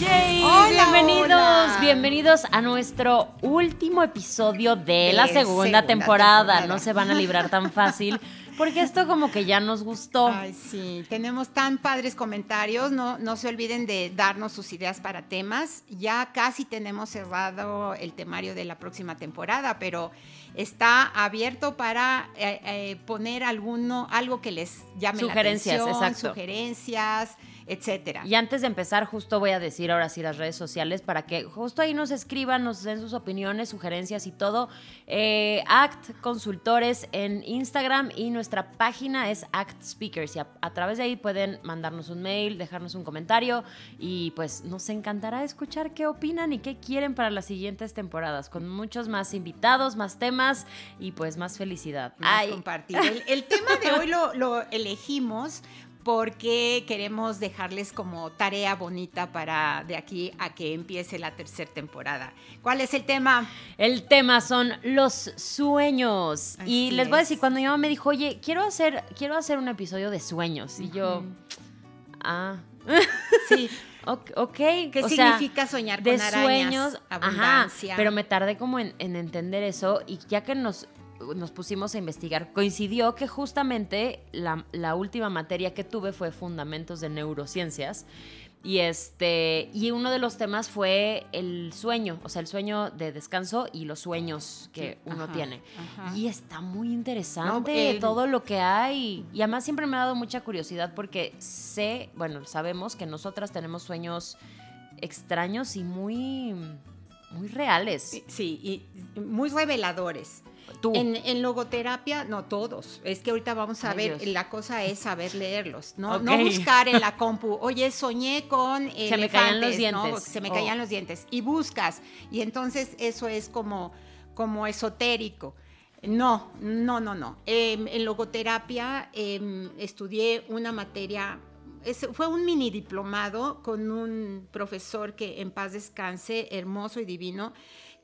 Yay, Hola, bienvenidos, hola. bienvenidos a nuestro último episodio de, De la segunda, segunda temporada. temporada. No se van a librar tan fácil, porque esto como que ya nos gustó. Ay, sí, tenemos tan padres comentarios. No, no se olviden de darnos sus ideas para temas. Ya casi tenemos cerrado el temario de la próxima temporada, pero está abierto para eh, eh, poner alguno, algo que les llame Sugerencias, la atención, exacto. sugerencias, etcétera. Y antes de empezar, justo voy a decir ahora sí las redes sociales para que justo ahí nos escriban, nos den sus opiniones, sugerencias y todo. Eh, ACT Consultores en Instagram y nuestra página es ACT Speakers. Y a, a través de ahí pueden mandarnos un mail, dejarnos un comentario y pues nos encantará escuchar qué opinan y qué quieren para las siguientes temporadas, con muchos más invitados, más temas y pues más felicidad. más Ay, compartir. El, el tema de hoy lo, lo elegimos porque queremos dejarles como tarea bonita para de aquí a que empiece la tercera temporada. ¿Cuál es el tema? El tema son los sueños. y les voy a decir, cuando mi mamá me dijo, oye, quiero hacer, quiero hacer un episodio de sueños. Y yo, ah, Sí. ok. ¿Qué o sea, significa soñar de con arañas? sueños, abundancia. ajá, pero me tardé como en, en entender eso y ya que nos, nos pusimos a investigar, coincidió que justamente la, la última materia que tuve fue Fundamentos de Neurociencias y este y uno de los temas fue el sueño, o sea, el sueño de descanso y los sueños que Sí, uno ajá, tiene. ajá. Y está muy interesante No, todo lo que hay. Y además siempre me ha dado mucha curiosidad porque sé, bueno, sabemos que nosotras tenemos sueños extraños y muy, muy reales. Sí, y muy reveladores. Tú. En, en logoterapia, no todos. Es que ahorita vamos a Ay, ver, Dios. la cosa es saber leerlos, ¿no? Buscar en la compu, oye, soñé con Se me caían los elefantes", ¿no? dientes. Se me Oh. caían los dientes. Y buscas. Y entonces eso es como, como esotérico. No, no, no, no. Em, en logoterapia em, estudié una materia, es- fue un mini diplomado con un profesor que en paz descanse, hermoso y divino,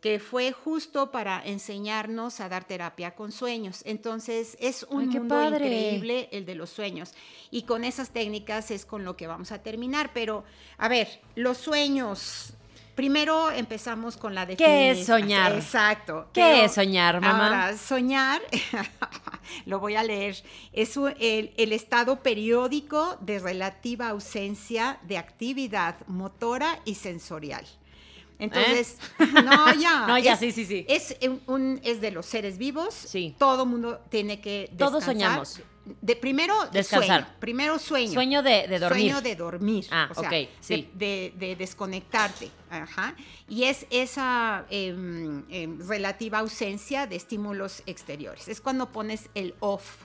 que fue justo para enseñarnos a dar terapia con sueños. Entonces es un Ay, mundo padre. increíble el de los sueños. Y con esas técnicas es con lo que vamos a terminar. Pero, a ver, los sueños. Primero empezamos con la definición. ¿Qué es soñar? Exacto. ¿Qué es soñar, mamá? Ahora, soñar, lo voy a leer, es el estado periódico de relativa ausencia de actividad motora y sensorial. Entonces, no, ya. ¿Eh? No, ya, es- sí, sí, sí. Es, un- es de los seres vivos. Sí. Todo mundo tiene que descansar. Todos soñamos. De, primero, Descansar. sueño. Primero sueño. Sueño de, de dormir. Sueño de dormir. Ah, o sea, ok, sí. De, de- de desconectarte. Ajá. Y es esa em, em, relativa ausencia de estímulos exteriores. Es cuando pones el off.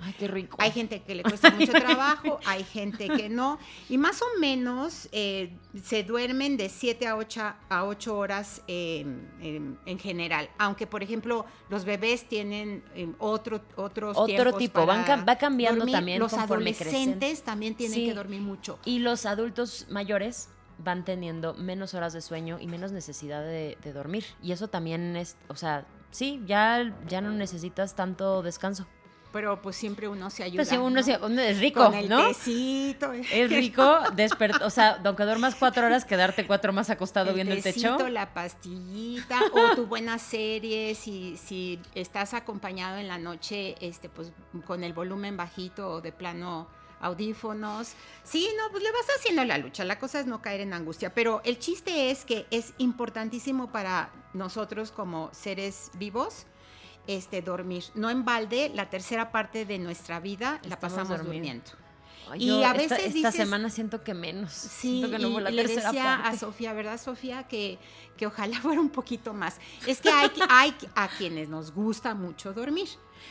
Ay, qué rico. Hay gente que le cuesta mucho trabajo, hay gente que no. Y más o menos eh, se duermen de 7 a 8, a 8 horas eh, en, en general. Aunque, por ejemplo, los bebés tienen eh, otro, otros Otro tiempos tipo, van va cambiando dormir. también Los conforme crecen. adolescentes también tienen Sí. que dormir mucho. Y los adultos mayores van teniendo menos horas de sueño y menos necesidad de, de dormir. Y eso también es, o sea, sí, ya, ya no necesitas tanto descanso. Pero pues siempre uno se ayuda. Pues sí, uno, ¿no? se- uno es rico, Con el ¿no? tecito. Es rico despertar, o sea, aunque duermas cuatro horas, quedarte cuatro más acostado viendo el techo. tecito, la pastillita o tu buena serie, si, si estás acompañado en la noche, este, pues con el volumen bajito o de plano audífonos. Sí, no, pues le vas haciendo la lucha. La cosa es no caer en angustia. Pero el chiste es que es importantísimo para nosotros como seres vivos. Este, dormir. No en balde, la tercera parte de nuestra vida la pasamos durmiendo. durmiendo. Ay, y a esta- veces esta, dices- semana siento que menos. Sí, siento que no y la le tercera decía a parte. Sofía, ¿verdad, Sofía? Que, que ojalá fuera un poquito más. Es que hay, hay a quienes nos gusta mucho dormir.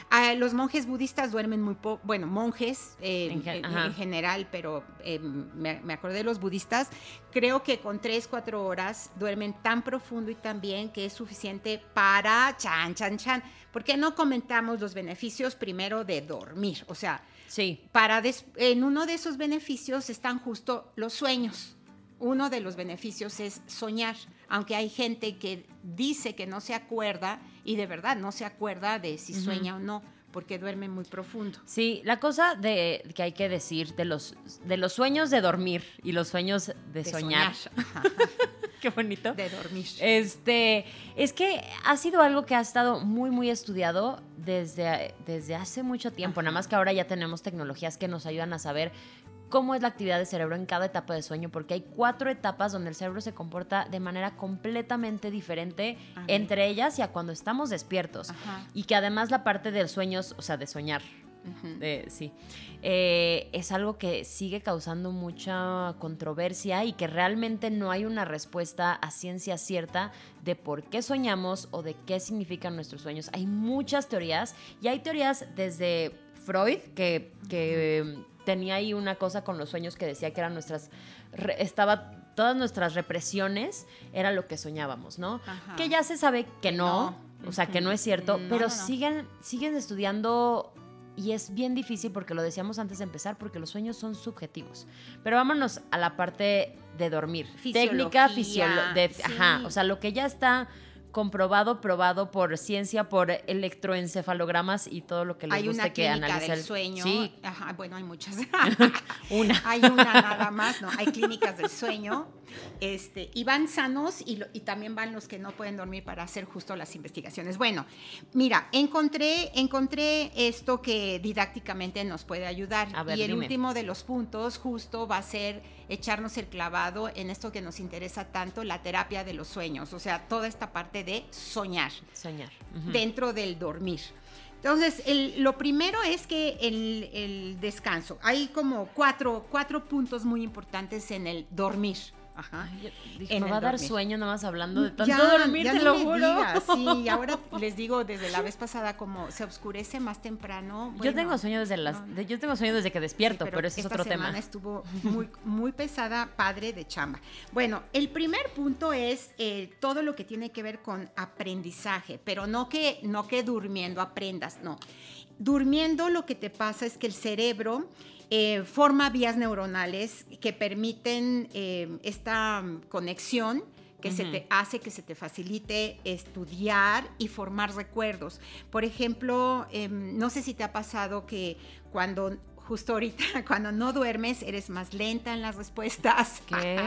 Ah, los monjes budistas duermen muy poco, bueno, monjes eh, En en, gen- en ajá. general, pero eh, me, me acordé de los budistas, creo que con 3, 4 horas duermen tan profundo y tan bien que es suficiente para chan, chan, chan. ¿Por qué no comentamos los beneficios primero de dormir? O sea, Sí. para en uno de esos beneficios están justo los sueños. Uno de los beneficios es soñar, aunque hay gente que dice que no se acuerda y de verdad no se acuerda de si sueña o no, porque duerme muy profundo. Sí, la cosa de que hay que decir de los de los sueños de dormir y los sueños de, De soñar. Qué bonito. de dormir. Este, es que ha sido algo que ha estado muy, muy estudiado desde, desde hace mucho tiempo. Nada más que ahora ya tenemos tecnologías que nos ayudan a saber cómo es la actividad del cerebro en cada etapa de sueño, porque hay cuatro etapas donde el cerebro se comporta de manera completamente diferente Ajá. entre ellas y a cuando estamos despiertos. Ajá. Y que además la parte del sueño, o sea, de soñar, sí. Eh, es algo que sigue causando mucha controversia y que realmente no hay una respuesta a ciencia cierta de por qué soñamos o de qué significan nuestros sueños. Hay muchas teorías y hay teorías desde Freud, que, que tenía ahí una cosa con los sueños que decía que eran nuestras... re- estaba todas nuestras represiones era lo que soñábamos, ¿no? Ajá. Que ya se sabe que no, no. o sea, que no es cierto, No, pero no, siguen siguen estudiando y es bien difícil porque lo decíamos antes de empezar, porque los sueños son subjetivos. Pero vámonos a la parte de dormir. Técnica Fisiología, fisiológica. sí. Ajá, o sea, lo que ya está comprobado, probado por ciencia, por electroencefalogramas y todo lo que les Hay guste una que del el- sueño. Sí, Ajá, bueno, hay muchas. una. hay una nada más, ¿no? Hay clínicas del sueño. Este, y van sanos y, lo- y también van los que no pueden dormir para hacer justo las investigaciones. Bueno, mira, encontré, encontré esto que didácticamente nos puede ayudar. A ver, y el dime. último de los puntos justo va a ser echarnos el clavado en esto que nos interesa tanto, la terapia de los sueños. O sea, toda esta parte de soñar Soñar. Dentro del dormir. Entonces, el- lo primero es que el, el descanso. Hay como cuatro, cuatro puntos muy importantes en el dormir. Ajá. Ay, dije, me va a dar dormir. sueño nada más hablando de tanto Ya, dormir, ya te no lo juro. digas, Sí, ahora les digo desde la vez pasada como se oscurece más temprano. yo tengo sueño desde las, no, yo tengo sueño desde que despierto, Sí, pero, ese es esta otro semana tema. estuvo muy, muy pesada, padre de chamba. Bueno, el primer punto es eh, todo lo que tiene que ver con aprendizaje, pero no que, no que durmiendo aprendas, no. Durmiendo lo que te pasa es que el cerebro eh, forma vías neuronales que permiten eh, esta conexión que se te hace que se te facilite estudiar y formar recuerdos. Por ejemplo, em, no sé si te ha pasado que cuando justo ahorita, cuando no duermes, eres más lenta en las respuestas. ¿Qué?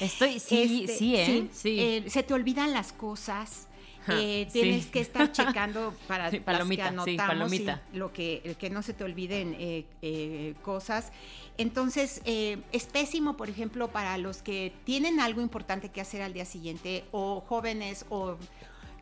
Estoy, sí, Este, sí, ¿eh? Sí. eh, se te olvidan las cosas. Eh, sí. tienes que estar checando para Sí, las que sí, anotamos palomita. y lo que, que no se te olviden eh, eh, cosas. Entonces, es pésimo, por ejemplo, para los que tienen algo importante que hacer al día siguiente o jóvenes o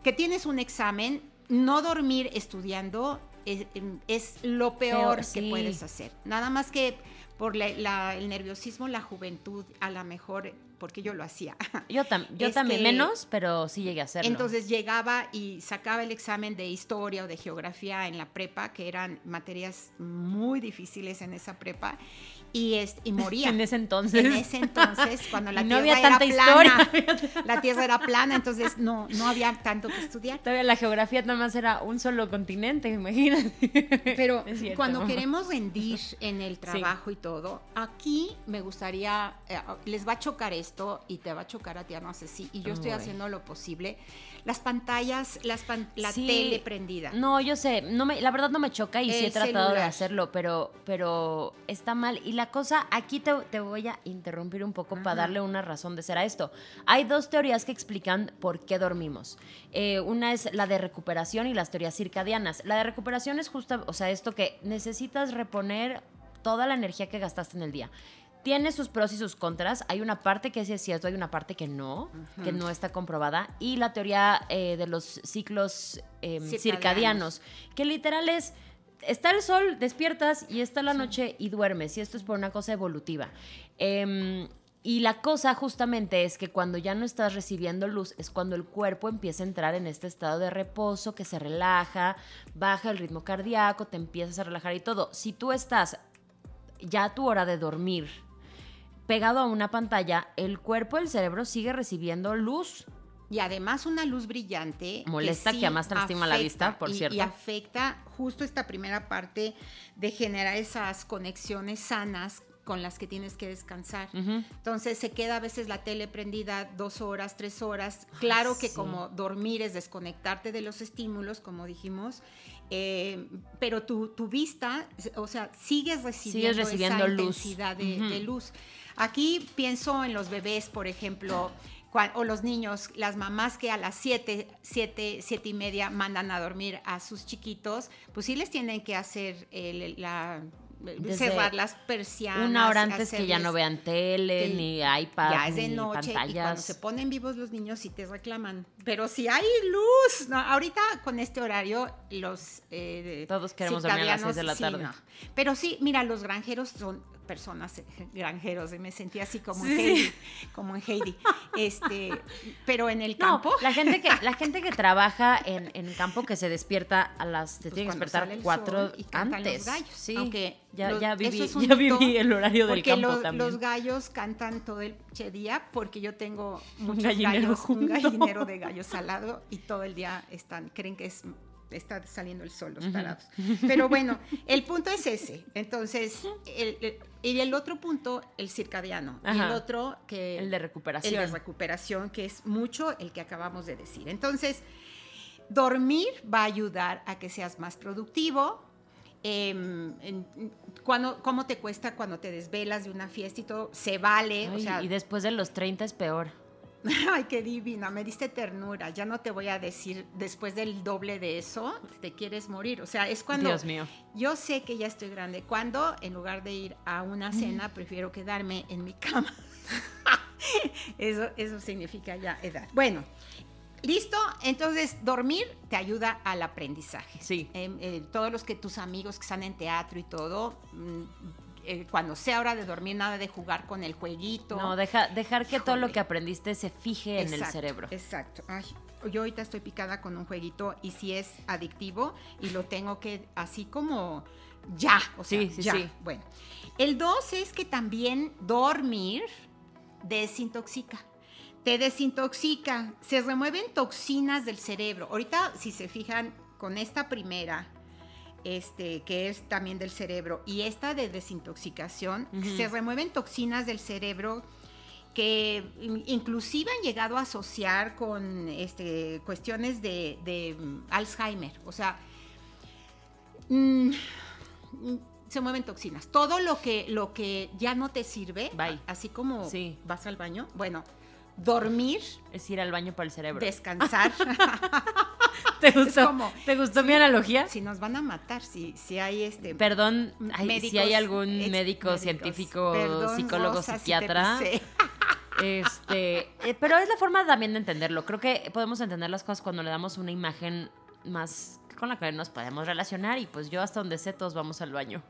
que tienes un examen, no dormir estudiando es, es lo peor, Peor, que sí. puedes hacer. Nada más que por la- la- el nerviosismo, la juventud, a lo mejor, porque yo lo hacía. Yo, tam- yo también, que- menos, pero sí llegué a hacerlo. Entonces llegaba y sacaba el examen de historia o de geografía en la prepa, que eran materias muy difíciles en esa prepa, y, es, y moría. en ese entonces. En ese entonces, cuando la no tierra había era tanta plana, historia. la tierra era plana, entonces no, no había tanto que estudiar. Todavía la geografía nada más era un solo continente, imagínate. Pero cierto. cuando queremos rendir en el trabajo y todo, aquí me gustaría, eh, les va a chocar esto y te va a chocar a ti, no sé si, y yo estoy Uy. haciendo lo posible. Las pantallas, las pan- la Sí. tele prendida. No, yo sé, no me, la verdad no me choca y sí he tratado de hacerlo, pero, pero está mal. Y la cosa, aquí te, te voy a interrumpir un poco para darle una razón de ser a esto. Hay dos teorías que explican por qué dormimos. Eh, una es la de recuperación y las teorías circadianas. La de recuperación es justo, o sea, esto que necesitas reponer toda la energía que gastaste en el día. Tiene sus pros y sus contras. Hay una parte que sí es cierto, hay una parte que no, que no está comprobada. Y la teoría eh, de los ciclos eh, Circadianos. circadianos, que literal es, está el sol, despiertas y está la noche y duermes. Y esto es por una cosa evolutiva. Em, Y la cosa justamente es que cuando ya no estás recibiendo luz es cuando el cuerpo empieza a entrar en este estado de reposo, que se relaja, baja el ritmo cardíaco, te empiezas a relajar y todo. Si tú estás ya a tu hora de dormir pegado a una pantalla, el cuerpo, el cerebro sigue recibiendo luz. Y además una luz brillante. Molesta, que, además lastima la vista, por y, cierto. Y afecta justo esta primera parte de generar esas conexiones sanas con las que tienes que descansar. Entonces se queda a veces la tele prendida dos horas, tres horas. Claro que como dormir es desconectarte de los estímulos, como dijimos, eh, pero tu, tu, vista, o sea, sigues recibiendo, sigues recibiendo esa luz. intensidad de, de luz. Aquí pienso en los bebés, por ejemplo, o los niños, las mamás que a las 7, 7, 7 y media mandan a dormir a sus chiquitos, pues sí les tienen que hacer el, la Desde cerrar las persianas. Una hora antes que ya no vean tele, que ni iPad, ya es de ni noche y cuando se ponen vivos los niños sí te reclaman. Pero si hay luz, no, ahorita con este horario los eh, Todos queremos dormir a las seis de la tarde. sí, no. Pero sí, mira, los granjeros son personas eh, granjeros, y me sentí así como Sí, en. Heidi, como en Heidi. Este, pero en el No, campo la gente que, la gente que trabaja en, en campo que se despierta a las, se pues, tiene que despertar el cuatro y antes. los gallos, sí, aunque ya, ya viví, es un ya viví el horario del campo los, también. los gallos cantan todo el día porque yo tengo muchos gallinero gallos, un gallinero de gallos al lado y todo el día están, creen que es está saliendo el sol los parados. Pero bueno, el punto es ese. Entonces, el, el- y el otro punto, el circadiano. Y el Ajá. otro que... El de recuperación. El de recuperación, que es mucho el que acabamos de decir. Entonces, dormir va a ayudar a que seas más productivo. Em, en- cuando, ¿Cómo te cuesta cuando te desvelas de una fiesta y todo? Se vale. o Ay, sea, y después de los 30 es peor. Ay, qué divina, me diste ternura. Ya no te voy a decir después del doble de eso, te quieres morir. O sea, es cuando Dios mío. yo sé que ya estoy grande. Cuando en lugar de ir a una cena, prefiero quedarme en mi cama. eso, eso significa ya edad. Bueno, listo. Entonces, dormir te ayuda al aprendizaje. Sí. Eh, eh, todos los que tus amigos que están en teatro y todo, mm, eh, cuando sea hora de dormir, nada de jugar con el jueguito. No, deja, dejar que todo lo que aprendiste se fije en el cerebro. Exacto. Ay, yo ahorita estoy picada con un jueguito y si es adictivo y lo tengo que así como ya, o sea, Sí, sí, ya. sí. Bueno, el dos es que también dormir desintoxica. Te desintoxica, se remueven toxinas del cerebro. Ahorita, si se fijan con esta primera, este, que es también del cerebro, y esta de desintoxicación, se remueven toxinas del cerebro que in- inclusive han llegado a asociar con este, cuestiones de, de, mm, Alzheimer. O sea, mm, mm, se mueven toxinas. Todo lo que, lo que ya no te sirve, Bye. así como Sí. vas al baño, bueno, dormir, Es ir al baño para el cerebro. descansar. ¿Te gustó, como- ¿te gustó mi analogía? si nos van a matar, si, si hay este... Perdón, si hay algún médico, médicos. científico, Perdón, psicólogo, Rosa, si psiquiatra. pisé. Este, eh, pero es la forma también de entenderlo. Creo que podemos entender las cosas cuando le damos una imagen más con la que nos podemos relacionar y pues yo hasta donde sé todos vamos al baño.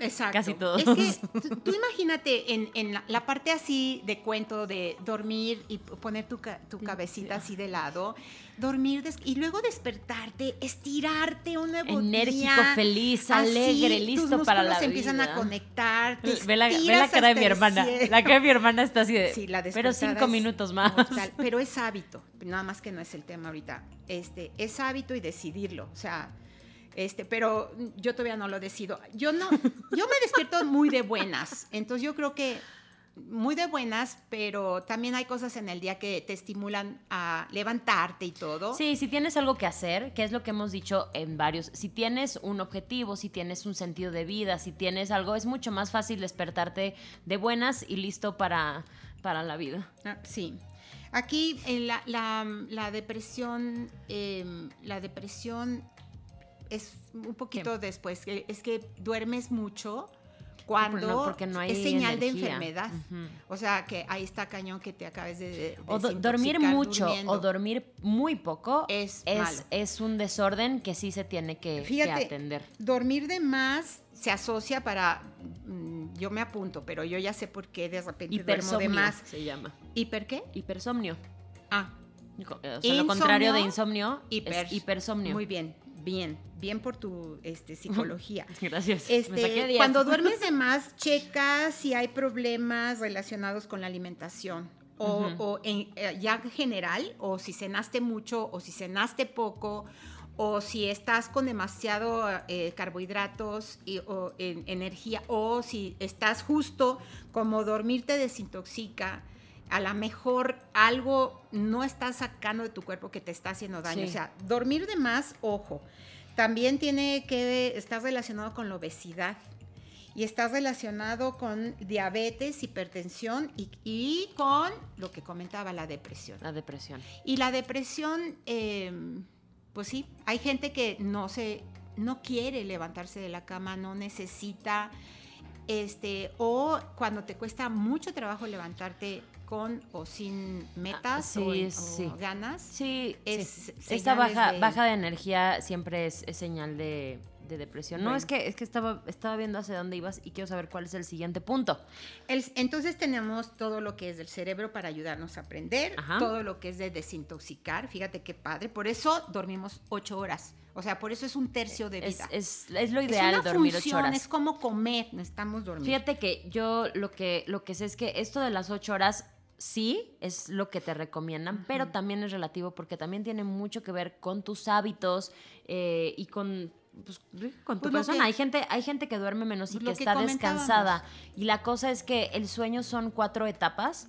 Exacto. Casi todos. Es que tú, tú imagínate en, en la, la parte así de cuento de dormir y poner tu, tu cabecita así de lado, dormir y luego despertarte, estirarte un nuevo Enérgico, día, feliz, así, alegre, tus listo para la se empiezan a vida. conectar. te Ve la, ve la cara de mi hermana. La cara de mi hermana está así de. Sí, la pero cinco es minutos más. mortal, pero es hábito, nada más que no es el tema ahorita. Este, es hábito y decidirlo, o sea, este, pero yo todavía no lo decido. Yo no, yo me despierto muy de buenas, entonces yo creo que muy de buenas, pero también hay cosas en el día que te estimulan a levantarte y todo. Sí, si tienes algo que hacer, que es lo que hemos dicho en varios, si tienes un objetivo, si tienes un sentido de vida, si tienes algo, es mucho más fácil despertarte de buenas y listo para, para la vida. Ah, sí. Aquí en la, la- la depresión, eh, la depresión es un poquito después. Es que duermes mucho cuando No, porque no hay es señal de enfermedad. O sea, que ahí está cañón que te acabes de, de O do- dormir mucho durmiendo. o dormir muy poco Es es, malo. es un desorden que sí se tiene que, atender. Dormir de más se asocia para mm, yo me apunto, pero yo ya sé por qué de repente duermo de más. se llama. ¿Hiper qué? Hipersomnio. Ah, O sea, lo contrario de Insomnio, insomnio hiper. es hipersomnio. Muy bien, bien, bien por tu este, psicología. Gracias. Este, 10. cuando duermes de más, checa si hay problemas relacionados con la alimentación. O, o en, eh, ya en general, o si cenaste mucho, o si cenaste poco, o si estás con demasiado eh, carbohidratos y, o en- energía, o si estás justo como dormir te desintoxica, a lo mejor algo no estás sacando de tu cuerpo que te está haciendo daño. Sí. O sea, dormir de más, ojo. También tiene que estar relacionado con la obesidad y está relacionado con diabetes, hipertensión y, y con lo que comentaba, la depresión. La depresión. Y la depresión, eh, pues sí, hay gente que no se, no quiere levantarse de la cama, no necesita, este, o cuando te cuesta mucho trabajo levantarte con o sin metas sí, o, en- o ganas. Sí, Es Esta baja, de- baja de energía siempre es, es señal de, de depresión. No, es que, es que estaba, estaba viendo hacia dónde ibas y quiero saber cuál es el siguiente punto. El- entonces tenemos todo lo que es del cerebro para ayudarnos a aprender, Ajá. todo lo que es de desintoxicar, fíjate qué padre, por eso dormimos ocho horas, o sea, por eso es un tercio de Es, vida. es, es lo Es ideal una dormir función, ocho horas. es como comer, necesitamos dormir. Fíjate que yo lo que, lo que sé es que esto de las ocho horas sí es lo que te recomiendan, pero también es relativo porque también tiene mucho que ver con tus hábitos eh, y con, pues, con tu Pues lo persona. que- hay, gente, hay gente que duerme menos y Pues que está descansada. Y la cosa es que el sueño son cuatro etapas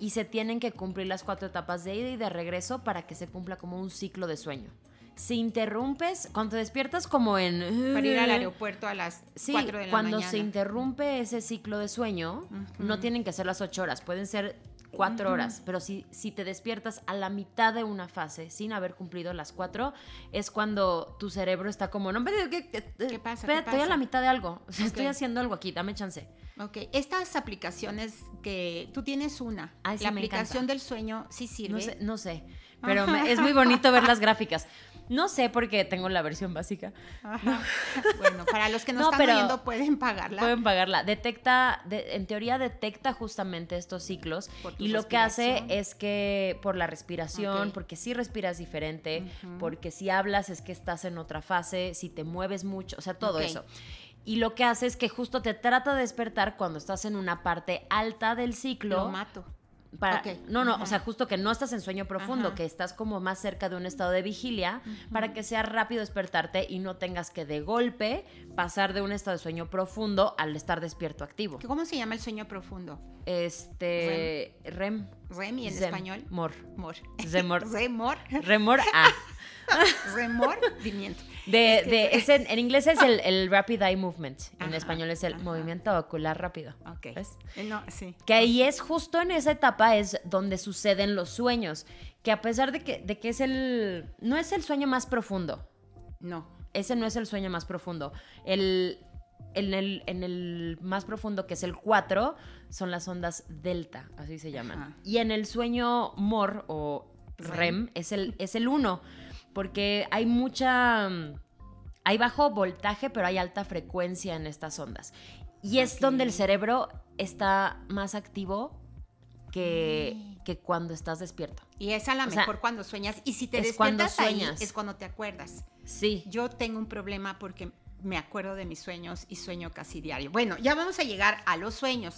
y se tienen que cumplir las cuatro etapas de ida y de regreso para que se cumpla como un ciclo de sueño. Si interrumpes, cuando te despiertas como en... para ir al aeropuerto a las Sí, 4 de la cuando mañana. se interrumpe ese ciclo de sueño, no tienen que ser las ocho horas, pueden ser cuatro horas, pero si, si te despiertas a la mitad de una fase sin haber cumplido las cuatro, es cuando tu cerebro está como, no, pero, ¿qué, qué, ¿Qué pasa? espera, ¿Qué estoy a la mitad de algo, o sea, estoy haciendo algo aquí, dame chance. Ok, estas aplicaciones que tú tienes una, Ay, sí, la aplicación encanta. del sueño sí sirve. No sé, no sé, pero me- es muy bonito ver las gráficas. No sé porque tengo la versión básica. Ajá. Bueno, para los que no, No, están oyendo pueden pagarla. Pueden pagarla. Detecta, de- en teoría detecta justamente estos ciclos y lo que hace es que por la respiración, porque si respiras diferente, porque si hablas es que estás en otra fase, si te mueves mucho, o sea, todo eso. Y lo que hace es que justo te trata de despertar cuando estás en una parte alta del ciclo. Lo mato. Para, Ok, No, no, ajá. o sea, justo que no estás en sueño profundo, Ajá. que estás como más cerca de un estado de vigilia, para que sea rápido despertarte y no tengas que de golpe pasar de un estado de sueño profundo al estar despierto activo. ¿Cómo se llama el sueño profundo? Este. REM. REM y en Zem, español. Mor. Mor. Remor. Remor. Remor. Ah. Remordimiento. De, Es que- de- es en, en inglés es el, el Rapid Eye Movement. En Ajá, español es el ajá. movimiento ocular rápido. Ok. ¿Ves? Eh, No, sí. Que ahí es justo en esa etapa es donde suceden los sueños. Que a pesar de que, de que es el. No es el sueño más profundo. No. Ese no es el sueño más profundo. El, en, el, en el más profundo, que es el 4, son las ondas delta, así se llaman. Ajá. Y en el sueño MOR o REM, REM. es el es el 1, porque hay mucha... mm, Hay bajo voltaje, pero hay alta frecuencia en estas ondas. Y es donde el cerebro está más activo que, Mm. que cuando estás despierto. Y es a lo sea, mejor cuando sueñas. Y si te es cuando despiertas ahí, sueñas. es cuando te acuerdas. Sí. Yo tengo un problema porque me acuerdo de mis sueños y sueño casi diario. Bueno, ya vamos a llegar a los sueños.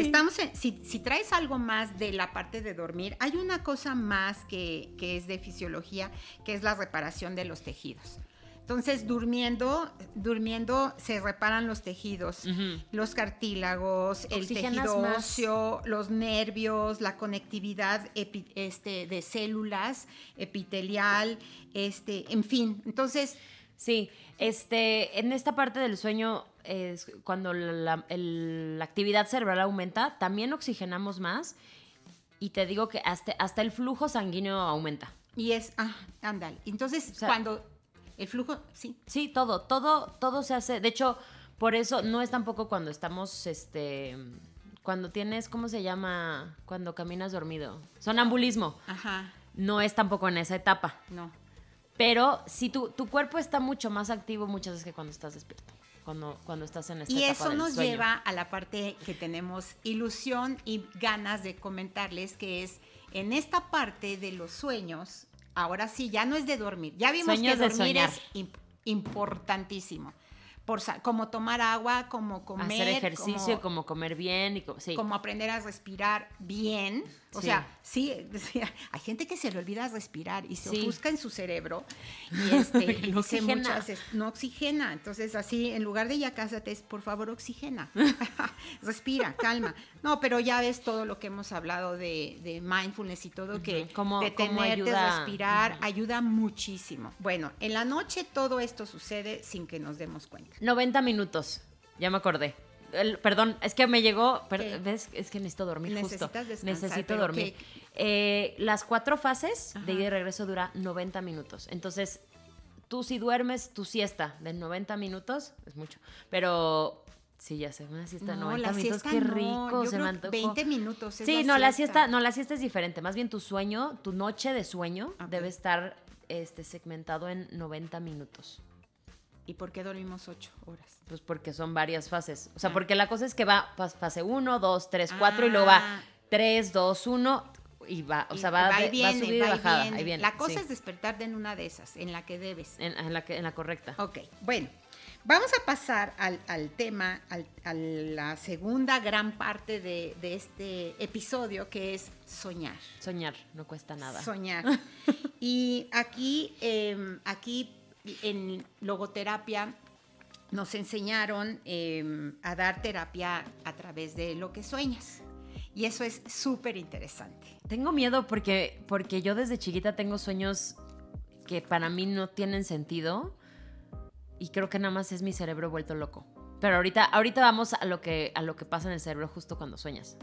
Estamos en- si, si traes algo más de la parte de dormir, hay una cosa más que, que es de fisiología, que es la reparación de los tejidos. Entonces, durmiendo, durmiendo se reparan los tejidos, los cartílagos, el tejido más. óseo, los nervios, la conectividad epi- este, de células, epitelial, este, en fin. Entonces, Sí, este, en esta parte del sueño, es cuando la, el- la actividad cerebral aumenta, también oxigenamos más y te digo que hasta, hasta el flujo sanguíneo aumenta. y es, ah, ándale. Entonces, O sea- cuando el flujo, sí, Sí, todo, todo, todo se hace. De hecho, por eso no es tampoco cuando estamos, este, cuando tienes, ¿cómo se llama? Cuando caminas dormido. Sonambulismo. ajá, No es tampoco en esa etapa. no. Pero si tu, tu cuerpo está mucho más activo muchas veces que cuando estás despierto. cuando, cuando estás en esta Y etapa eso del nos sueño. lleva a la parte que tenemos ilusión y ganas de comentarles, que es en esta parte de los sueños, ahora sí, ya no es de dormir. Ya vimos Sueños que de dormir soñar. es imp- importantísimo. Por, sa- como tomar agua, como comer, Hacer ejercicio, como, como, comer bien y co- sí. como aprender a respirar bien. O Sí. sea, sí, hay gente que se le olvida respirar y se Sí. ofusca en su cerebro y, este, y No oxigena. muchas veces, no oxigena. Entonces, así, en lugar de ya cásate, es, por favor, oxigena. Respira, calma. No, pero ya ves todo lo que hemos hablado de, de mindfulness y todo, que cómo detenerte, ayuda. respirar, ayuda muchísimo. Bueno, en la noche todo esto sucede sin que nos demos cuenta. 90 minutos, ya me acordé. El- perdón, es que me llegó, per-. ¿ves? Es que necesito dormir Necesitas justo. descansar, Necesito dormir. Eh, las cuatro fases Ajá. de ida y regreso dura 90 minutos. Entonces, tú si duermes tu siesta de 90 minutos, es mucho, pero sí, ya sé, una siesta de No, 90 la minutos, siesta qué no. rico, Yo se creo me antojó. 20 minutos es Sí, la no, la siesta. siesta, no, la siesta es diferente. Más bien tu sueño, tu noche de sueño Ok. debe estar este, segmentado en 90 minutos. ¿Y por qué dormimos 8 horas? Pues porque son varias fases. O sea, Ah. porque la cosa es que va fase 1, 2, 3, 4 y luego va Ah. 3, 2, 1 y va, o Y sea, va, y va viene, subida y va y bajada. viene. Ahí viene. La cosa sí. es despertarte en una de esas, en la que debes. en, en la, que- en la correcta. Ok, bueno, vamos a pasar al, al tema, al- a la segunda gran parte de, de este episodio, que es soñar. Soñar, no cuesta nada. Soñar. y aquí, em, aquí en logoterapia nos enseñaron em, a dar terapia a través de lo que sueñas. Y eso es súper interesante. Tengo miedo porque, porque yo desde chiquita tengo sueños que para mí no tienen sentido y creo que nada más es mi cerebro vuelto loco. Pero ahorita, ahorita vamos a lo que a lo que pasa en el cerebro justo cuando sueñas.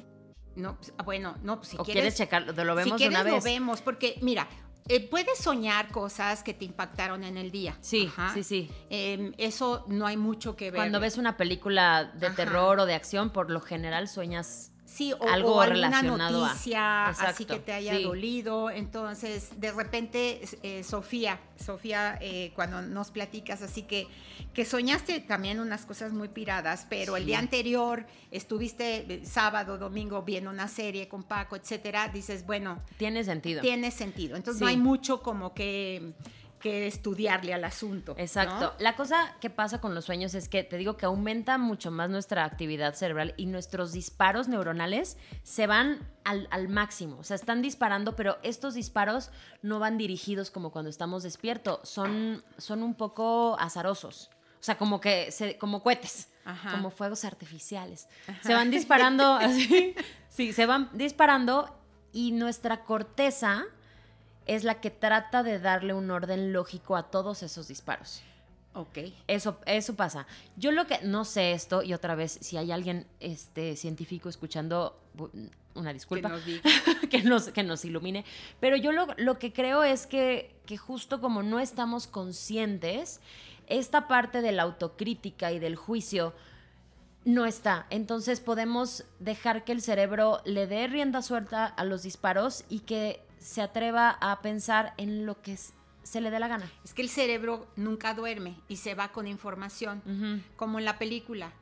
No, pues, ah, bueno, no, pues si ¿O quieres, quieres checarlo? ¿Lo vemos si de una quieres vez? lo vemos, porque mira, eh, puedes soñar cosas que te impactaron en el día. Sí, Ajá. sí, sí. Em, eso no hay mucho que ver. Cuando ves una película de Ajá. terror o de acción, por lo general sueñas sí, o, algo o alguna relacionado a- noticia así que te haya sí. dolido. Entonces, de repente, eh, Sofía, Sofía, eh, cuando nos platicas, así que, que soñaste también unas cosas muy piradas, pero el día anterior estuviste eh, sábado, domingo viendo una serie con Paco, etcétera, dices, bueno, tiene sentido. tiene sentido. Entonces no hay mucho como que, que estudiarle al asunto. ¿no? Exacto. La cosa que pasa con los sueños es que te digo que aumenta mucho más nuestra actividad cerebral y nuestros disparos neuronales se van al, al máximo. O sea, están disparando, pero estos disparos no van dirigidos como cuando estamos despiertos. Son, son un poco azarosos. O sea, como que se, como cohetes, Ajá. como fuegos artificiales. Se van disparando así. Sí, se van disparando y nuestra corteza es la que trata de darle un orden lógico a todos esos disparos. Ok. Eso, eso pasa. Yo lo que no sé esto, y otra vez, si hay alguien este, científico escuchando, una disculpa, Que nos diga. que, nos, que nos ilumine, pero yo lo, lo que creo es que, que justo como no estamos conscientes, esta parte de la autocrítica y del juicio no está. Entonces podemos dejar que el cerebro le dé rienda suelta a los disparos y que se atreva a pensar en lo que se le dé la gana. Es que el cerebro nunca duerme y se va con información, como en la película,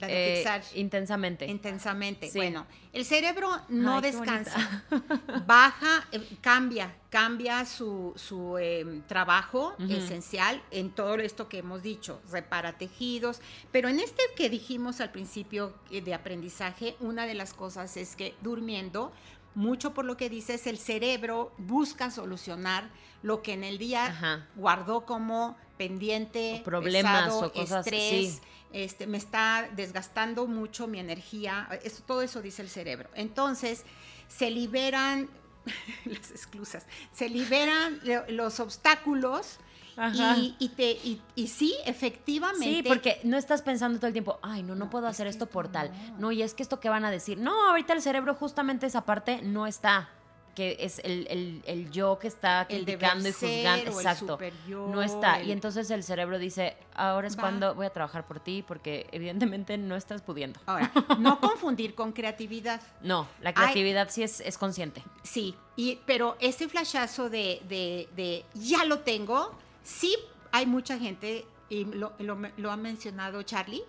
la de Eh, Pixar. intensamente. Intensamente. Sí. Bueno, el cerebro no Ay, descansa. Baja, eh, cambia, cambia su, su eh, trabajo esencial en todo esto que hemos dicho, repara tejidos. Pero en este que dijimos al principio eh, de aprendizaje, una de las cosas es que durmiendo, mucho por lo que dices, el cerebro busca solucionar lo que en el día Ajá. guardó como pendiente, O problemas pesado, o cosas, estrés, sí. Este, me está desgastando mucho mi energía, eso, todo eso dice el cerebro. Entonces, se liberan las exclusas, se liberan lo- los obstáculos y, y te, y, y sí, efectivamente. Sí, porque no estás pensando todo el tiempo, ay, no, no, No, puedo hacer esto por no. tal. No, y es que esto que van a decir. No, ahorita el cerebro, justamente esa parte no está. Que es el, el- el yo que está criticando y juzgando. Exacto. no está. Y entonces el cerebro dice, ahora es Va. cuando voy a trabajar por ti, porque evidentemente no estás pudiendo. Ahora, no confundir con creatividad. No, la Ay. creatividad sí es, es consciente. Sí, y, pero ese flashazo de, de- de ya lo tengo, sí hay mucha gente y lo, lo, lo ha mencionado Charlie,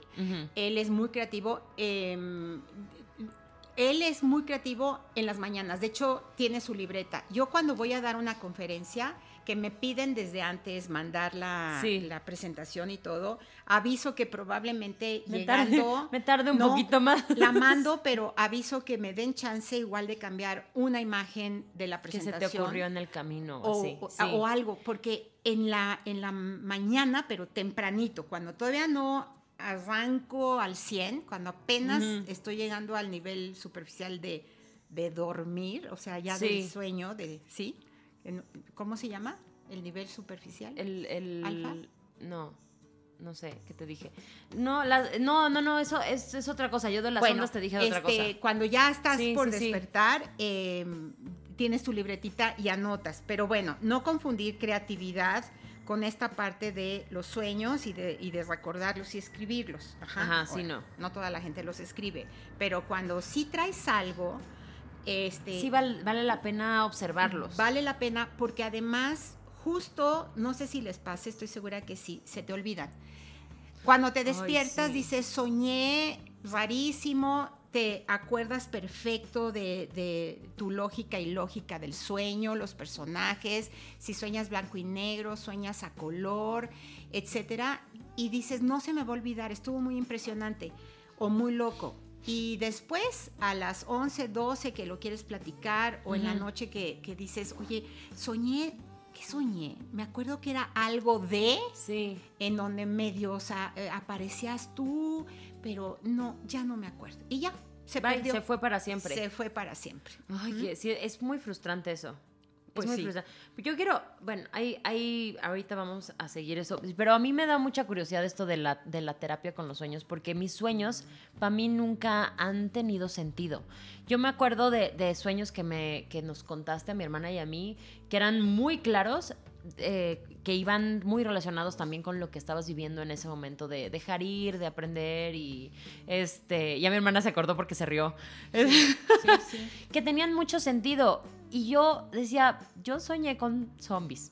él es muy creativo. eh, él es muy creativo en las mañanas. De hecho, tiene su libreta. Yo cuando voy a dar una conferencia, que me piden desde antes mandar la, Sí. la presentación y todo, aviso que probablemente Me llegando... tarde, me tarde un No, poquito más. La mando, pero aviso que me den chance igual de cambiar una imagen de la que se presentación. te ocurrió en el camino. o, así, o- sí. o algo, porque en la, en la mañana, pero tempranito, cuando todavía no arranco al 100, cuando apenas estoy llegando al nivel superficial de, de dormir, o sea, ya Sí. del sueño, de, ¿sí? ¿Cómo se llama? ¿El nivel superficial? El, el- ¿Alfa? No, no sé, ¿qué te dije? No, la- no, no, no, eso es, es otra cosa. Yo de las ondas te dije otra este, cosa. Cuando ya estás Sí, por sí. despertar, eh, tienes tu libretita y anotas. Pero bueno, no confundir creatividad con esta parte de los sueños y de, y de recordarlos y escribirlos. Ajá, Ajá, sí, Ahora, no. No toda la gente los escribe. Pero cuando sí traes algo, este, Sí, val- vale la pena observarlos. Vale la pena porque además, justo, no sé si les pasa, estoy segura que sí, se te olvidan. Cuando te despiertas, sí. dices, soñé rarísimo, te acuerdas perfecto de, de tu lógica y lógica del sueño, los personajes, si sueñas blanco y negro, sueñas a color, etcétera, y dices, no se me va a olvidar, estuvo muy impresionante o muy loco. Y después, a las 11, 12 que lo quieres platicar, o en la noche que, que dices, oye, soñé, ¿qué soñé? Me acuerdo que era algo de, Sí. en donde medio, o sea, eh, aparecías tú, pero no, ya no me acuerdo. Y ya, se Bye, perdió. se fue para siempre. Se fue para siempre. Ay, sí, es muy frustrante eso. Pues es muy sí. frustrante. Yo quiero, bueno, ahí, ahí ahorita vamos a seguir eso, pero a mí me da mucha curiosidad esto de la, de la terapia con los sueños, porque mis sueños para mí nunca han tenido sentido. Yo me acuerdo de, de sueños que, me, que nos contaste a mi hermana y a mí, que eran muy claros, eh, que iban muy relacionados también con lo que estabas viviendo en ese momento de dejar ir, de aprender y este, ya mi hermana se acordó porque se rió. Sí, sí. que tenían mucho sentido. Y yo decía, yo soñé con zombies.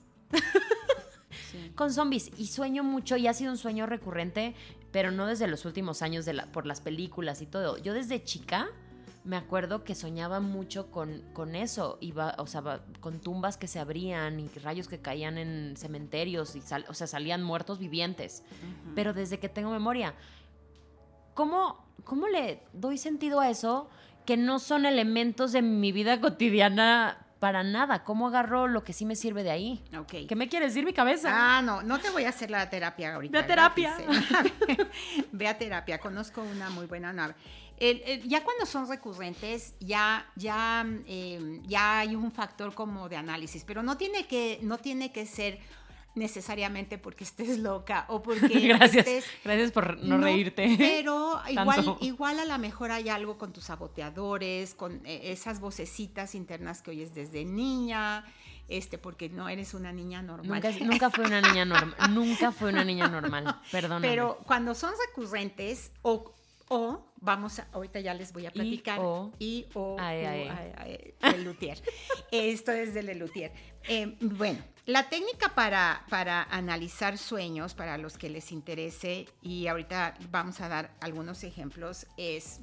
Con zombies. Y sueño mucho y ha sido un sueño recurrente, pero no desde los últimos años de la- por las películas y todo. Yo desde chica me acuerdo que soñaba mucho con, con eso. Iba, o sea, con tumbas que se abrían y rayos que caían en cementerios. Y sal- o sea, salían muertos vivientes. Pero desde que tengo memoria, ¿cómo, ¿cómo le doy sentido a eso que no son elementos de mi vida cotidiana para nada? ¿Cómo agarro lo que sí me sirve de ahí? Ok. ¿Qué me quiere decir mi cabeza? Ah, no, no te voy a hacer la terapia ahorita. Ve a terapia. Ve a terapia, conozco una muy buena nave. El- el- ya cuando son recurrentes, ya, ya, eh, ya hay un factor como de análisis, pero no tiene que, no tiene que ser necesariamente porque estés loca o porque Gracias. estés Gracias por no, reírte. Pero igual, igual a lo mejor hay algo con tus saboteadores, con eh, esas vocecitas internas que oyes desde niña, este, porque no eres una niña normal. Nunca, nunca fui una niña normal. Nunca fui una niña normal. Perdóname. Pero cuando son recurrentes o, o vamos a, ahorita ya les voy a Y, platicar. o. Y o, Ay, u, ay. ay, ay, el luthier. Esto es de Lelutier. Eh, bueno, la técnica para, para analizar sueños, para los que les interese, y ahorita vamos a dar algunos ejemplos, es...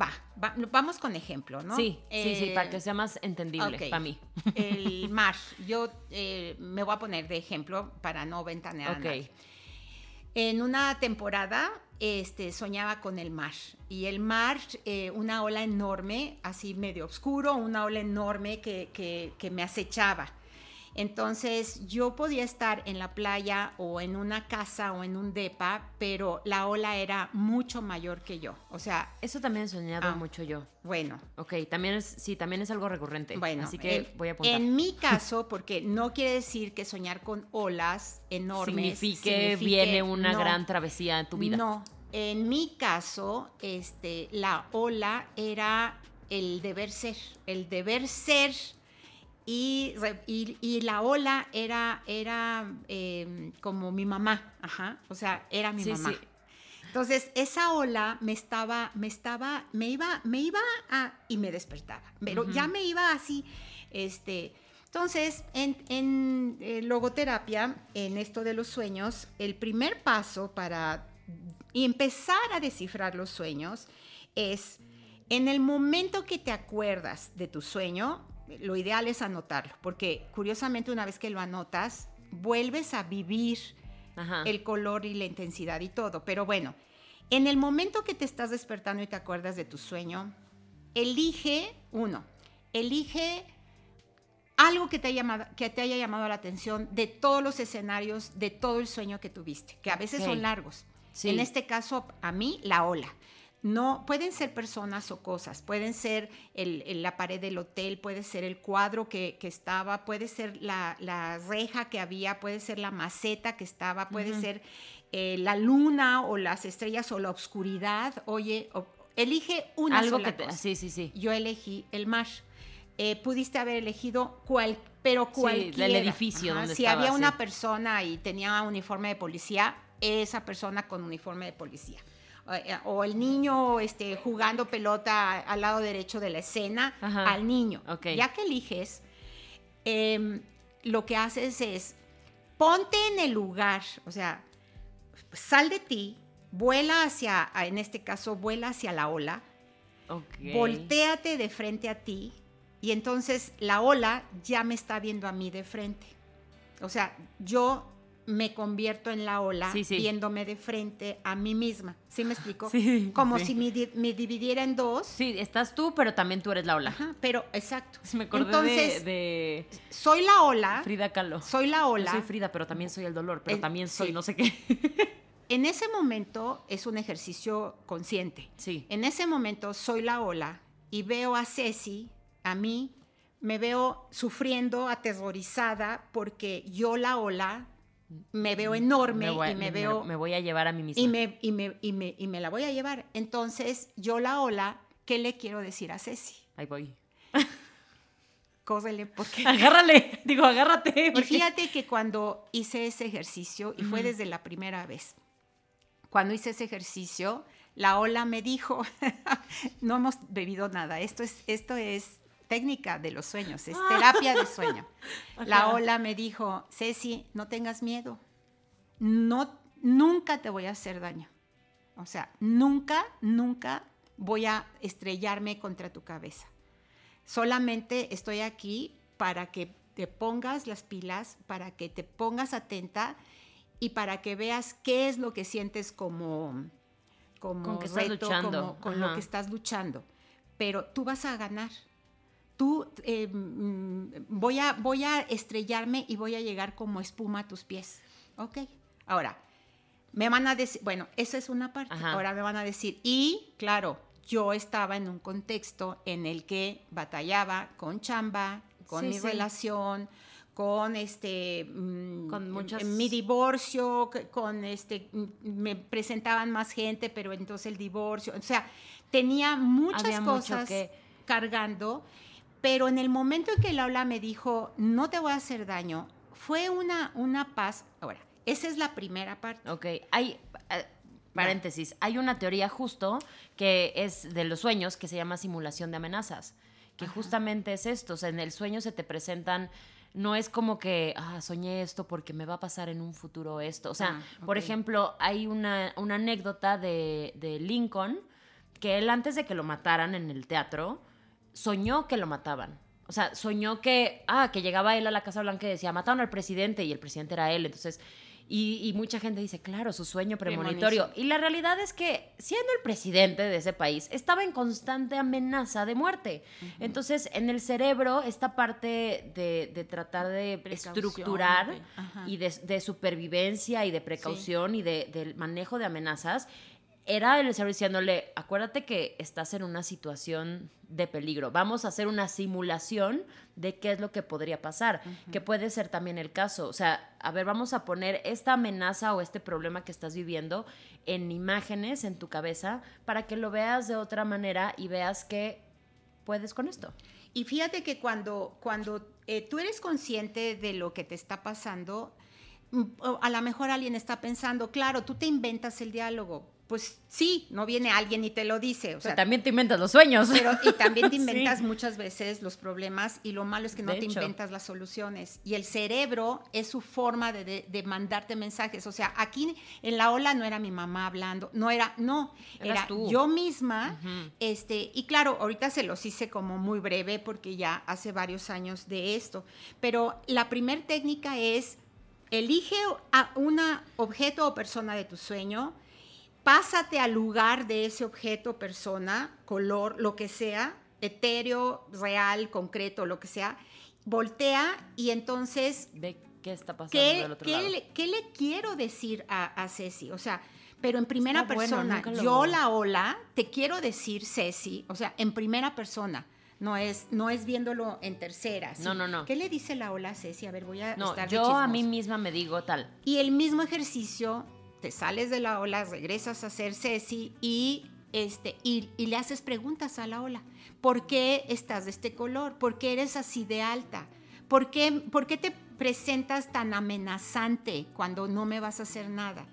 Va, va- vamos con ejemplo, ¿no? Sí, sí, sí, Eh, para que sea más entendible para mí. El mar. Yo eh, me voy a poner de ejemplo para no ventanear a Ok. nadie. En una temporada este, soñaba con el mar. Y el mar, eh, una ola enorme, así medio oscuro, una ola enorme que, que- que me acechaba. Entonces yo podía estar en la playa o en una casa o en un depa, pero la ola era mucho mayor que yo. O sea, Eso también he soñado Ah. mucho yo. bueno, Ok, también es, sí, también es algo recurrente. Bueno, así que en, voy a apuntar. en mi caso, porque no quiere decir que soñar con olas enormes signifique, signifique- viene una no, gran travesía en tu vida. No, en mi caso, este, la ola era el deber ser, el deber ser y, y- y la ola era, era eh, como mi mamá, ajá, o sea, era mi Sí, mamá. sí. Entonces, esa ola me estaba, me estaba, me iba, me iba a, y me despertaba. Pero ya me iba así, este, Entonces, en, en eh, logoterapia, en esto de los sueños, el primer paso para empezar a descifrar los sueños es, en el momento que te acuerdas de tu sueño, lo ideal es anotarlo, porque curiosamente una vez que lo anotas, vuelves a vivir Ajá. el color y la intensidad y todo. Pero bueno, en el momento que te estás despertando y te acuerdas de tu sueño, elige uno, elige algo que te, haya llamado, que te haya llamado la atención de todos los escenarios, de todo el sueño que tuviste, que a veces son largos. Sí. En este caso, a mí, la ola. No, pueden ser personas o cosas, pueden ser el- el- la pared del hotel, puede ser el cuadro que, que estaba, puede ser la, la reja que había, puede ser la maceta que estaba, puede ser eh, la luna o las estrellas o la oscuridad. Oye, o- elige una Algo sola que te... cosa. Sí, sí, sí. Yo elegí el mar. Eh, pudiste haber elegido cual, pero Sí, cualquiera. del edificio donde Si estaba, había una persona y tenía uniforme de policía, esa persona con uniforme de policía. O, eh, O el niño este, jugando pelota al lado derecho de la escena, Ajá. al niño. Ya que eliges, em, lo que haces es ponte en el lugar, o sea, sal de ti, vuela hacia, en este caso, vuela hacia la ola, Ok. volteate de frente a ti y entonces la ola ya me está viendo a mí de frente. O sea, yo me convierto en la ola Sí, sí. viéndome de frente a mí misma. ¿Sí me explico? Sí, Como si me, di- me dividiera en dos. Sí, estás tú, pero también tú eres la ola. Ajá, pero exacto. Me acordé Entonces, de, de soy la ola, Frida Kahlo. soy la Yo ola. soy Frida, pero también soy el dolor, pero también soy no sé qué. En ese momento es un ejercicio consciente. Sí. En ese momento soy la ola y veo a Ceci, a mí, me veo sufriendo, aterrorizada, porque yo la ola me veo enorme voy, y me, veo me voy a llevar a mí misma. y me, y, me, y, me, y me la voy a llevar. Entonces, yo la ola, ¿qué le quiero decir a Ceci? Ahí voy. Córrele, porque... Agárrale, digo, agárrate. Y fíjate que cuando hice ese ejercicio, y fue desde la primera vez, cuando hice ese ejercicio, la ola me dijo, no hemos bebido nada, esto es, esto es técnica de los sueños, es terapia de sueño. La ola me dijo, Ceci, no tengas miedo, no, nunca te voy a hacer daño. O sea, nunca, nunca voy a estrellarme contra tu cabeza. Solamente estoy aquí para que te pongas las pilas, para que te pongas atenta y para que veas qué es lo que sientes como, como Con que estás reto, luchando. como- con lo que estás luchando. Pero tú vas a ganar. Tú eh, mm, voy, a, voy a estrellarme y voy a llegar como espuma a tus pies. Ok. Ahora, me van a decir, bueno, esa es una parte. Ajá. Ahora me van a decir, y claro, yo estaba en un contexto en el que batallaba con chamba, con Sí, mi sí. relación, con este mm, Con muchas- mi divorcio, con este mm, me presentaban más gente, pero entonces el divorcio, o sea, tenía muchas Había cosas que- cargando, pero en el momento en que Laura me dijo, no te voy a hacer daño, fue una, una paz. Ahora, esa es la primera parte. Ok, hay, eh, paréntesis, hay una teoría justo que es de los sueños que se llama simulación de amenazas, que justamente es esto, o sea, en el sueño se te presentan, no es como que, ah, soñé esto porque me va a pasar en un futuro esto, o sea, Ah, por ejemplo, hay una, una anécdota de, de Lincoln, que él antes de que lo mataran en el teatro, soñó que lo mataban. O sea, soñó que, ah, que llegaba él a la Casa Blanca y decía, mataron al presidente y el presidente era él. Entonces, y, y mucha gente dice, claro, su sueño premonitorio. Premonición. Y la realidad es que, siendo el presidente de ese país, estaba en constante amenaza de muerte. Entonces, en el cerebro, esta parte de, de tratar de Precaución, estructurar y de, de supervivencia y de precaución y de, del manejo de amenazas, era el cerebro diciéndole, acuérdate que estás en una situación de peligro, vamos a hacer una simulación de qué es lo que podría pasar, que puede ser también el caso. O sea, a ver, vamos a poner esta amenaza o este problema que estás viviendo en imágenes en tu cabeza para que lo veas de otra manera y veas que puedes con esto. Y fíjate que cuando, cuando eh, tú eres consciente de lo que te está pasando, mm, a lo mejor alguien está pensando, claro, tú te inventas el diálogo, pues sí, no viene alguien y te lo dice. O sea, Pero también te inventas los sueños. pero, y también te Sí. inventas muchas veces los problemas y lo malo es que no De te hecho. inventas las soluciones. Y el cerebro es su forma de, de- de mandarte mensajes. O sea, aquí en la ola no era mi mamá hablando, no era, no, Eras era tú. yo misma. Este, y claro, ahorita se los hice como muy breve porque ya hace varios años de esto. Pero la primer técnica es elige a una objeto o persona de tu sueño, pásate al lugar de ese objeto, persona, color, lo que sea, etéreo, real, concreto, lo que sea, voltea y entonces, Ve qué está pasando ¿qué, del otro qué lado. le, qué le quiero decir a, a Ceci? O sea, pero en primera Está bueno, persona, lo- yo la ola, te quiero decir Ceci, o sea, en primera persona. No es, no es viéndolo en tercera. ¿sí? No, no, no. ¿Qué le dice la ola a Ceci? A ver, voy a No, estar de yo a mí misma me digo tal. Y el mismo ejercicio, te sales de la ola, regresas a ser Ceci y, este, y, y le haces preguntas a la ola. ¿Por qué estás de este color? ¿Por qué eres así de alta? ¿Por qué, por qué te presentas tan amenazante cuando no me vas a hacer nada?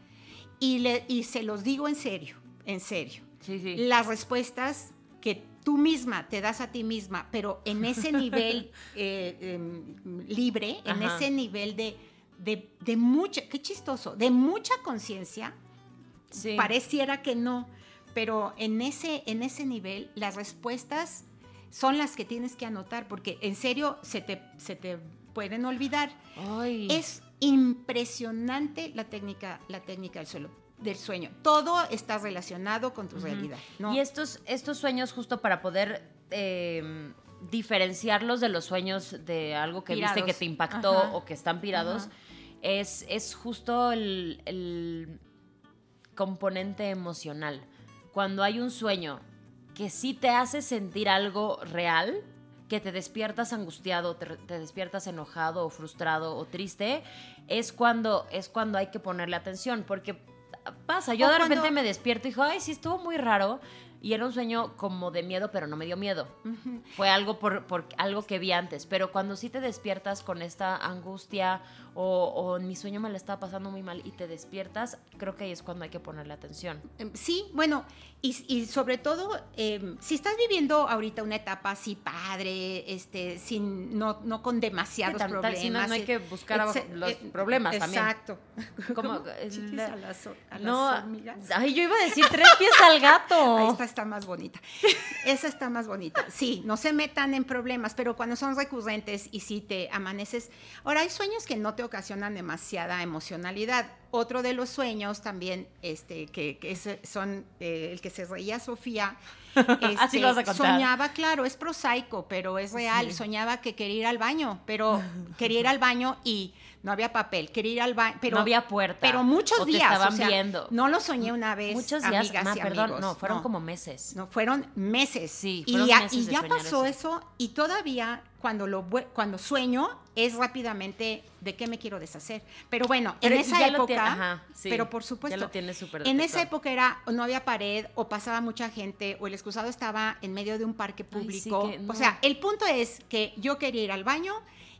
Y, le, y se los digo en serio, en serio. Sí, sí. Las respuestas que tú misma te das a ti misma, pero en ese nivel eh, em, libre, en Ajá. ese nivel de, de, de mucha, qué chistoso, de mucha conciencia, sí. pareciera que no, pero en ese, en ese nivel las respuestas son las que tienes que anotar, porque en serio se te, se te pueden olvidar. Ay. Es impresionante la técnica, la técnica del, suelo, del sueño. Todo está relacionado con tu realidad. ¿no? Y estos, estos sueños, justo para poder eh, diferenciarlos de los sueños de algo que viste que te impactó Ajá. o que están pirados, Ajá. Es, es justo el, el componente emocional. Cuando hay un sueño que sí te hace sentir algo real, que te despiertas angustiado, te, te despiertas enojado o frustrado o triste, es cuando, es cuando hay que ponerle atención, porque pasa, yo O de cuando- repente me despierto y digo, ay, sí, estuvo muy raro, y era un sueño como de miedo, pero no me dio miedo. Fue algo por, por algo que vi antes, pero cuando sí te despiertas con esta angustia o, o en mi sueño me la estaba pasando muy mal y te despiertas, creo que ahí es cuando hay que ponerle atención. Em, Sí, bueno, y, y sobre todo, em, si estás viviendo ahorita una etapa así padre, este, sin, no, no con demasiados Tal- tal, problemas. si no, no hay que buscar los eh, problemas también. Exacto. Como, la- a las, a las No, hormigas. ay, yo iba a decir tres pies al gato. Está, está más bonita. Esa está más bonita. Sí, no se metan en problemas, pero cuando son recurrentes y si te amaneces. Ahora, hay sueños que no te ocasionan demasiada emocionalidad. Otro de los sueños también, este, que, que es- son eh, el que se reía Sofía. Así este, lo vas a contar. Soñaba, claro, es prosaico, pero es real. Sí. Soñaba que quería ir al baño, pero quería ir al baño y no había papel. Quería ir al baño, pero no había puerta. pero muchos o te días. estaban o sea, viendo. No lo soñé una vez. Muchos días, amigas ma, y perdón, amigos, no, fueron no. como meses. No, fueron meses. Sí, y fueron ya, meses y ya pasó eso. eso. y todavía cuando lo cuando sueño es rápidamente de qué me quiero deshacer. Pero bueno, Pero en esa época, ajá, sí, pero por ya supuesto, lo tienes súper en esa época era no había pared o pasaba mucha gente o el excusado estaba en medio de un parque Ay, sí, público. que no. O sea, el punto es que yo quería ir al baño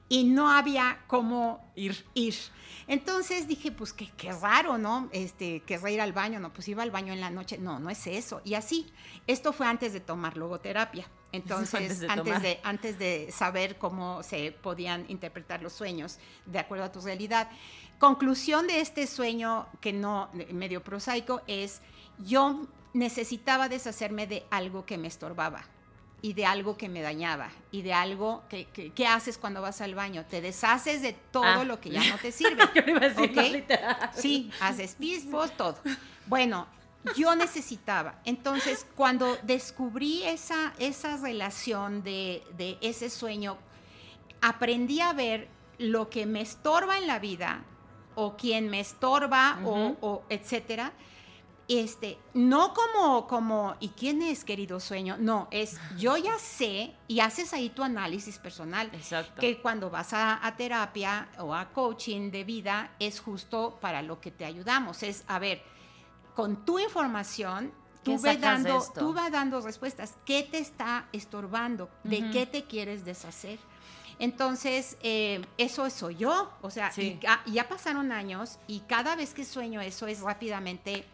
y no había cómo Ir. ir. Entonces dije, pues qué, qué raro, ¿no? Este, querrá ir al baño, no, pues iba al baño en la noche. No, no es eso. Y así, esto fue antes de tomar logoterapia. Entonces, antes de antes, de, antes de saber cómo se podían interpretar los sueños de acuerdo a tu realidad. Conclusión de este sueño que no, medio prosaico, es yo necesitaba deshacerme de algo que me estorbaba y de algo que me dañaba y de algo que, que- ¿qué haces cuando vas al baño? Te deshaces de todo Ah. lo que ya no te sirve. Yo iba a decir, ¿ok? no, literal. Sí, haces pispos, todo. Bueno, yo necesitaba. Entonces, cuando descubrí esa, esa relación de, de ese sueño, aprendí a ver lo que me estorba en la vida o quien me estorba o- Ujú. o, etcétera. Este, no como, como, ¿y quién es querido sueño? No, es yo ya sé y haces ahí tu análisis personal Exacto. que cuando vas a, a terapia o a coaching de vida es justo para lo que te ayudamos. Es, a ver, con tu información, ¿Qué tú, de dando, tú vas dando respuestas. ¿Qué te está estorbando? ¿De qué te quieres deshacer? Entonces, eh, eso soy yo. O sea, Sí. y, ya pasaron años y cada vez que sueño eso es rápidamente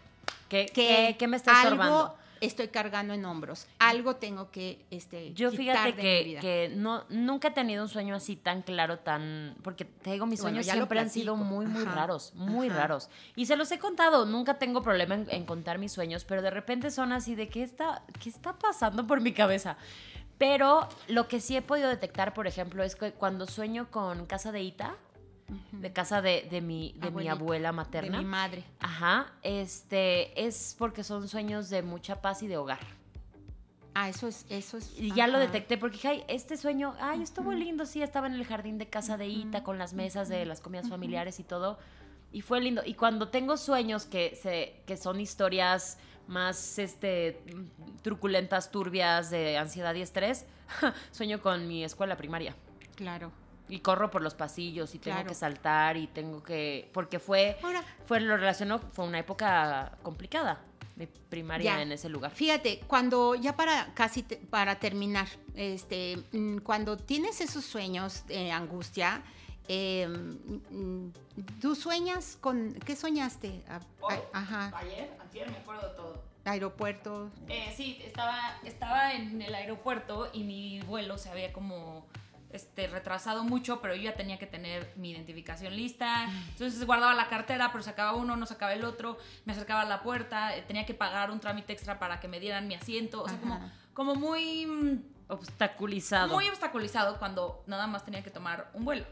¿Qué, qué, qué me está algo estorbando? Estoy cargando en hombros. Algo tengo que este, Yo quitar fíjate de mi que, vida. que no, nunca he tenido un sueño así tan claro, tan... Porque te digo, mis Bueno, sueños siempre han sido muy, muy Ajá, raros, muy ajá. raros. Y se los he contado, nunca tengo problema en, en contar mis sueños, pero de repente son así de, ¿qué está, ¿qué está pasando por mi cabeza? Pero lo que sí he podido detectar, por ejemplo, es que cuando sueño con casa de Ita, de casa de, de mi, de mi abuela de materna, mi madre. ajá, este, es porque son sueños de mucha paz y de hogar. Ah, eso es, eso es. Y ya lo detecté porque dije, ay, este sueño, ay, estuvo lindo, sí, estaba en el jardín de casa de Ita con las mesas de las comidas familiares y todo. Y fue lindo. Y cuando tengo sueños que, se, que son historias más este, truculentas, turbias, de ansiedad y estrés, sueño con mi escuela primaria. Claro. Y corro por los pasillos y tengo Claro. que saltar y tengo que... Porque fue, Ahora, fue lo relacionó, fue una época complicada de primaria Ya. en ese lugar. Fíjate, cuando ya para casi te- para terminar, este, mm, cuando tienes esos sueños de angustia, eh, mm, tú sueñas con ¿qué soñaste? Hoy, ajá, ayer, ayer me acuerdo de todo. aeropuerto. Eh, sí, estaba, estaba en el aeropuerto y mi vuelo se había como este, retrasado mucho, pero yo ya tenía que tener mi identificación lista. Entonces guardaba la cartera, pero sacaba uno, no sacaba el otro, me acercaba a la puerta, eh, tenía que pagar un trámite extra para que me dieran mi asiento. O sea, como, muy, mm, Obstaculizado. muy obstaculizado cuando nada más tenía que tomar un vuelo.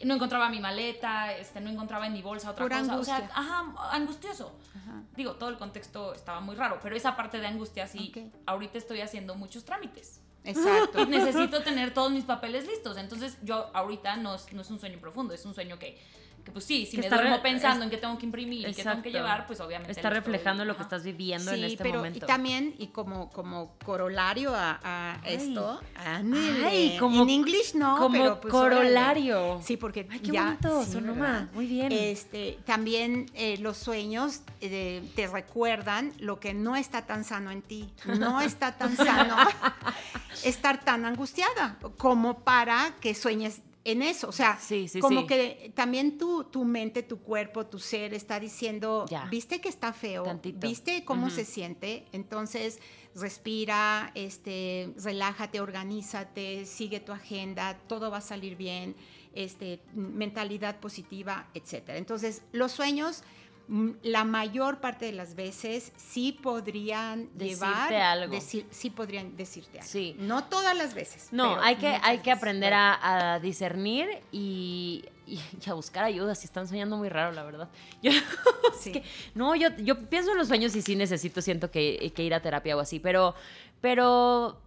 Y no encontraba mi maleta, este, no encontraba en mi bolsa otra Pura cosa. O sea, ajá, angustioso. Ajá. Digo, todo el contexto estaba muy raro, pero esa parte de angustia sí, ahorita estoy haciendo muchos trámites. Exacto. Y necesito tener todos mis papeles listos. Entonces yo ahorita no no es un sueño profundo, es un sueño que, que pues sí, si Que me está duermo pensando es- en que tengo que imprimir y que tengo que Exacto. llevar, pues obviamente... Está estoy- reflejando lo que estás viviendo en Sí, este pero momento. y también y como como corolario a, a Ay. esto. Ay, como- en inglés no, como pero pues, órale. corolario. Sí, porque Ay, qué ya bonito, sí, Sonoma. ¿verdad? Muy bien. Este, también eh, los sueños eh, te recuerdan lo que no está tan sano en ti. No está tan sano estar tan angustiada como para que sueñes en eso. O sea, Sí, sí, como sí. que también tu, tu mente, tu cuerpo, tu ser está diciendo, Ya. viste que está feo, Tantito. viste cómo se siente, entonces respira, este, relájate, organízate, sigue tu agenda, todo va a salir bien, este, mentalidad positiva, etcétera. Entonces, los sueños, la mayor parte de las veces sí podrían Decirte llevar, algo. decir- sí podrían decirte algo. Sí. No todas las veces. No, hay que, hay que aprender a, a discernir y, y- y a buscar ayuda si están soñando muy raro, la verdad. Yo, Sí. es que, no, yo, yo pienso en los sueños y sí necesito, siento que, que ir a terapia o así, pero, pero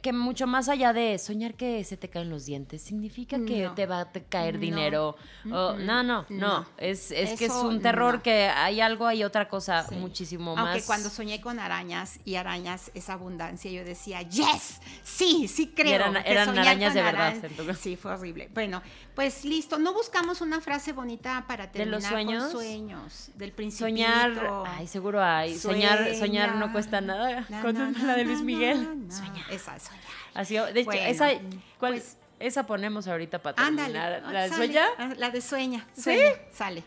que mucho más allá de soñar que se te caen los dientes, significa que No. te va a caer No. dinero. o- no, no, no. Es, es que es un terror que hay algo, hay otra cosa Sí. muchísimo Aunque más. cuando soñé con arañas y arañas es abundancia, yo decía, yes, sí, sí creo. eran- que eran soñar arañas de verdad, arañas-. Sí, fue horrible. Bueno, pues listo. No buscamos una frase bonita para ¿De terminar los sueños? con sueños. Del principito. Soñar, ay, seguro hay. Soñar, soñar no cuesta nada. Na, Con na, la de na, Luis na, Miguel. Soñar. Soñar. Así, de hecho, Bueno, esa, ¿cuál- pues- esa ponemos ahorita para Ándale. terminar. ¿La de sueña? Ah, La de sueña. ¿Sí? Sale.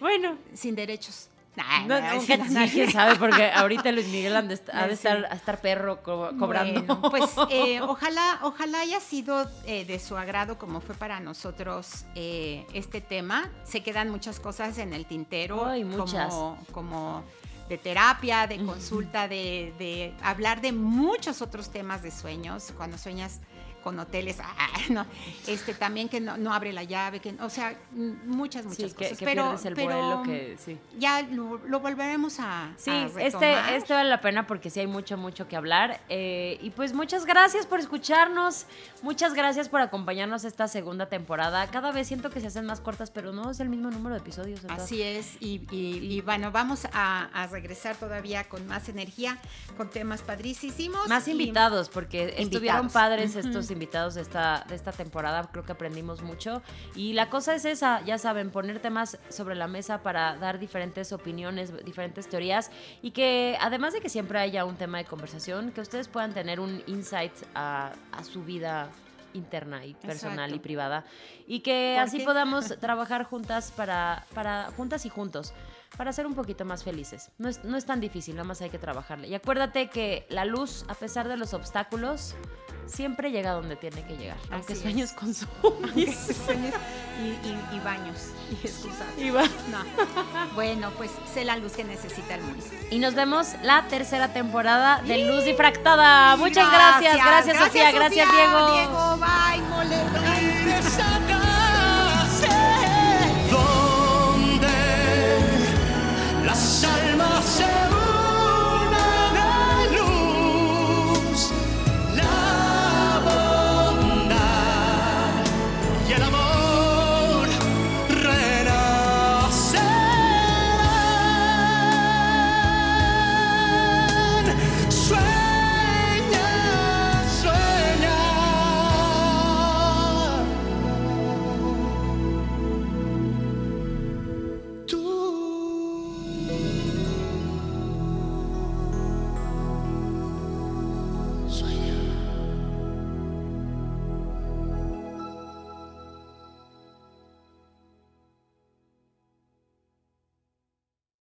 Bueno. Sin derechos. Nah, No, nunca quién sabe, porque ahorita Luis Miguel ha de, estar, a estar perro co- cobrando. Bueno, pues eh, ojalá, ojalá haya sido eh, de su agrado como fue para nosotros eh, este tema. Se quedan muchas cosas en el tintero. Ay, muchas. Como, como de terapia, de consulta, de, de hablar de muchos otros temas de sueños. Cuando sueñas con hoteles, ah, no, este también que no, no abre la llave, que, o sea, m- muchas, muchas sí, que, cosas. que pero, el pero vuelo, que sí. ya lo, lo volveremos a, Sí, a este, este vale la pena porque sí hay mucho, mucho que hablar. Eh, y pues muchas gracias por escucharnos. Muchas gracias por acompañarnos esta segunda temporada. Cada vez siento que se hacen más cortas, pero no es el mismo número de episodios. entonces- Así es, y, y- y bueno, vamos a, a regresar todavía con más energía, con temas padrísimos. Más invitados, porque estuvieron Invitados. padres Ujú. estos invitados de esta, de esta temporada. Creo que aprendimos mucho. Y la cosa es esa, ya saben, poner temas sobre la mesa para dar diferentes opiniones, diferentes teorías. Y que además de que siempre haya un tema de conversación, que ustedes puedan tener un insight a, a su vida interna y personal y Exacto. privada. Y que ¿Por así qué? podamos trabajar juntas para, para, juntas y juntos, para ser un poquito más felices. No es, no es tan difícil, nada más hay que trabajarle. Y acuérdate que la luz, a pesar de los obstáculos, siempre llega donde tiene que llegar. Aunque Así sueños es. con zombies. Sueños y, y- y baños y excusas. Y va- No. Bueno, pues sé la luz que necesita el mundo. Y nos vemos la tercera temporada de Luz Difractada. Muchas gracias, gracias, Sofía, gracias Diego. Diego, bye, mole.